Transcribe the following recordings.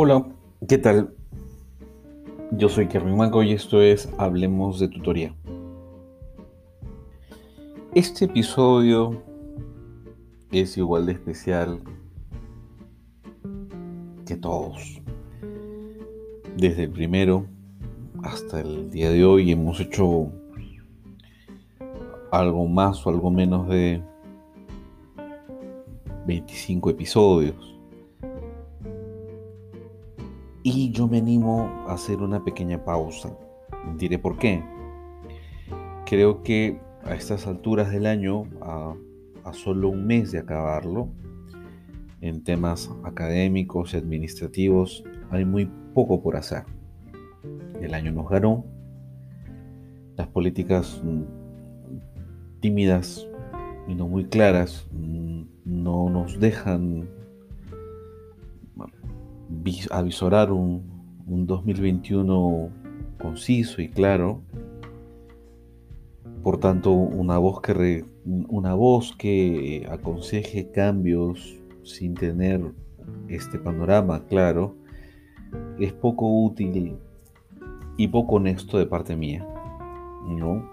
Hola, ¿qué tal? Yo soy Kevin Mango y esto es Hablemos de Tutoría. Este episodio es igual de especial que todos. Desde el primero hasta el día de hoy hemos hecho algo más o algo menos de 25 episodios. Yo me animo a hacer una pequeña pausa. Diré por qué. Creo que a estas alturas del año, a, solo un mes de acabarlo, en temas académicos y administrativos, hay muy poco por hacer. El año nos ganó. Las políticas mm, tímidas y no muy claras mm, no nos dejan avisorar un, un 2021 conciso y claro. Por tanto, una voz que, una voz que aconseje cambios sin tener este panorama claro es poco útil y poco honesto de parte mía. ¿no?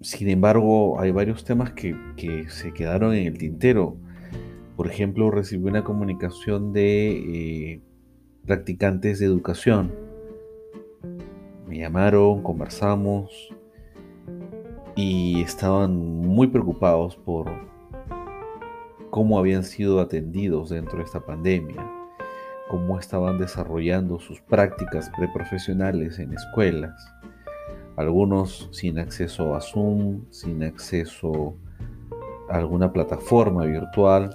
Sin embargo, hay varios temas que, que se quedaron en el tintero por ejemplo, recibí una comunicación de eh, practicantes de educación. Me llamaron, conversamos y estaban muy preocupados por cómo habían sido atendidos dentro de esta pandemia, cómo estaban desarrollando sus prácticas preprofesionales en escuelas, algunos sin acceso a Zoom, sin acceso a alguna plataforma virtual,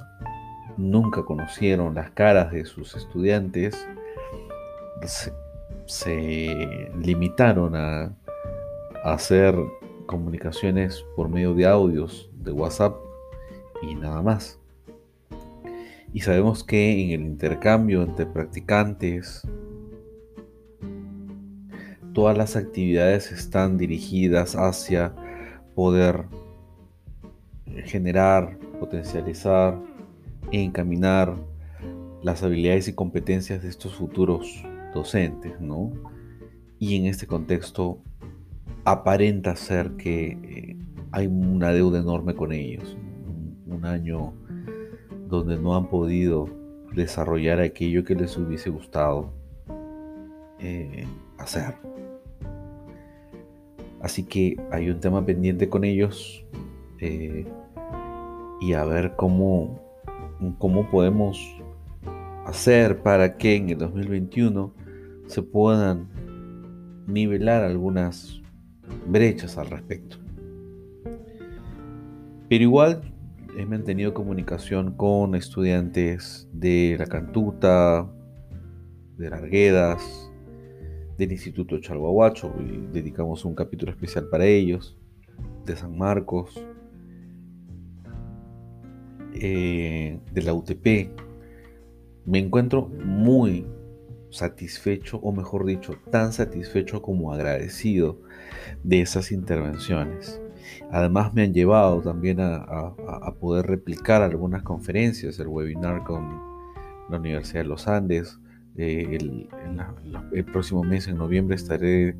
nunca conocieron las caras de sus estudiantes, se, limitaron a, hacer comunicaciones por medio de audios de WhatsApp y nada más. Y sabemos que en el intercambio entre practicantes, todas las actividades están dirigidas hacia poder generar, potencializar encaminar las habilidades y competencias de estos futuros docentes, ¿no? Y en este contexto aparenta ser que eh, hay una deuda enorme con ellos, un, año donde no han podido desarrollar aquello que les hubiese gustado eh, hacer. Así que hay un tema pendiente con ellos eh, y a ver cómo cómo podemos hacer para que en el 2021 se puedan nivelar algunas brechas al respecto. Pero igual he mantenido comunicación con estudiantes de la Cantuta, de Larguedas, del Instituto Chalhuahuacho, y dedicamos un capítulo especial para ellos, de San Marcos, eh, de la UTP, me encuentro muy satisfecho, o mejor dicho, tan satisfecho como agradecido de esas intervenciones. Además me han llevado también a, poder replicar algunas conferencias, el webinar con la Universidad de los Andes. Eh, el, próximo mes, en noviembre, estaré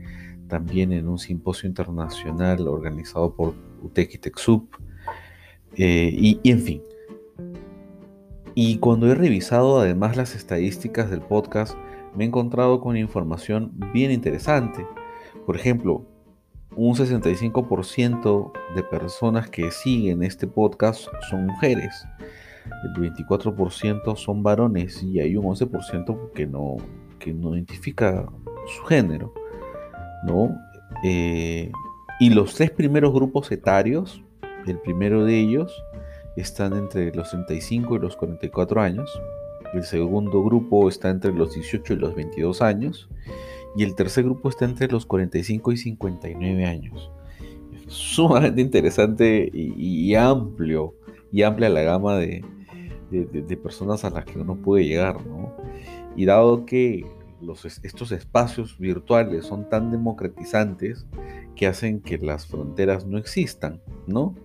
también en un simposio internacional organizado por UTEC y TechSoup. Eh, y, en fin, y cuando he revisado además las estadísticas del podcast, me he encontrado con información bien interesante. Por ejemplo, un 65% de personas que siguen este podcast son mujeres. El 24% son varones y hay un 11% que no, que no identifica su género. ¿no? Eh, y los tres primeros grupos etarios, el primero de ellos están entre los 35 y los 44 años. El segundo grupo está entre los 18 y los 22 años. Y el tercer grupo está entre los 45 y 59 años. Sumamente interesante y, amplio. Y amplia la gama de, personas a las que uno puede llegar. Y dado que estos espacios virtuales son tan democratizantes que hacen que las fronteras no existan, ¿no?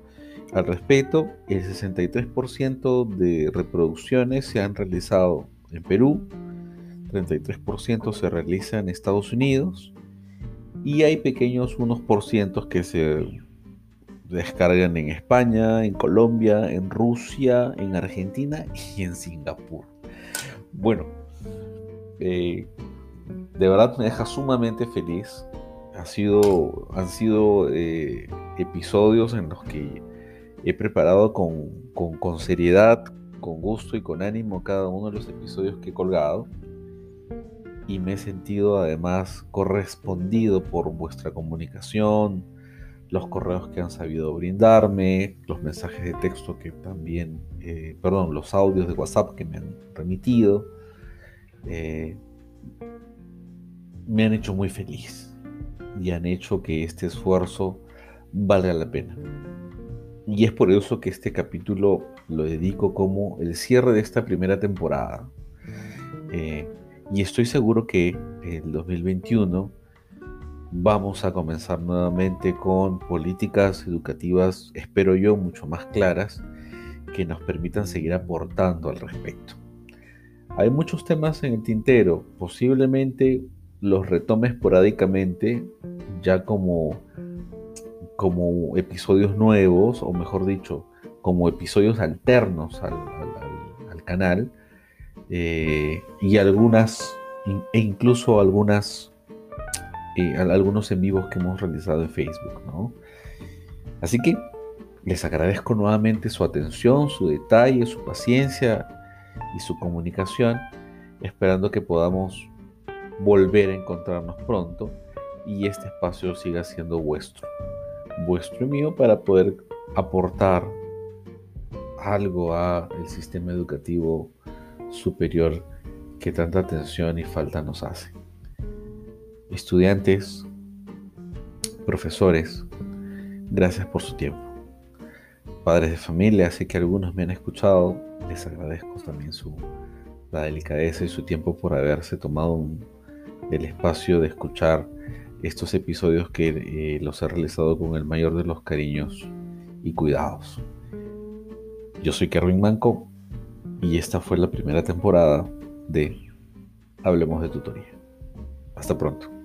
Al respecto, el 63% de reproducciones se han realizado en Perú, 33% se realiza en Estados Unidos y hay pequeños unos por que se descargan en España, en Colombia, en Rusia, en Argentina y en Singapur. Bueno, eh, de verdad me deja sumamente feliz. Ha sido, han sido eh, episodios en los que he preparado con, con seriedad, con gusto y con ánimo cada uno de los episodios que he colgado. Y me he sentido además correspondido por vuestra comunicación, los correos que han sabido brindarme, los mensajes de texto que también, eh, perdón, los audios de WhatsApp que me han remitido, eh, me han hecho muy feliz y han hecho que este esfuerzo valga la pena. Y es por eso que este capítulo lo dedico como el cierre de esta primera temporada. Eh, y estoy seguro que el 2021 vamos a comenzar nuevamente con políticas educativas, espero yo, mucho más claras, que nos permitan seguir aportando al respecto. Hay muchos temas en el tintero, posiblemente los retome esporádicamente, ya como, como episodios nuevos, o mejor dicho, como episodios alternos al, canal, eh, y algunas, e incluso algunas algunos en vivos que hemos realizado en Facebook, ¿no? Así que les agradezco nuevamente su atención, su detalle, su paciencia y su comunicación, esperando que podamos volver a encontrarnos pronto y este espacio siga siendo vuestro, vuestro y mío para poder aportar algo al sistema educativo superior que tanta atención y falta nos hace estudiantes, profesores, gracias por su tiempo. Padres de familia, sé que algunos me han escuchado, les agradezco también su, la delicadeza y su tiempo por haberse tomado el espacio de escuchar estos episodios que eh, los he realizado con el mayor de los cariños y cuidados. Yo soy Kerwin Manco y esta fue la primera temporada de Hablemos de Tutoría. Hasta pronto.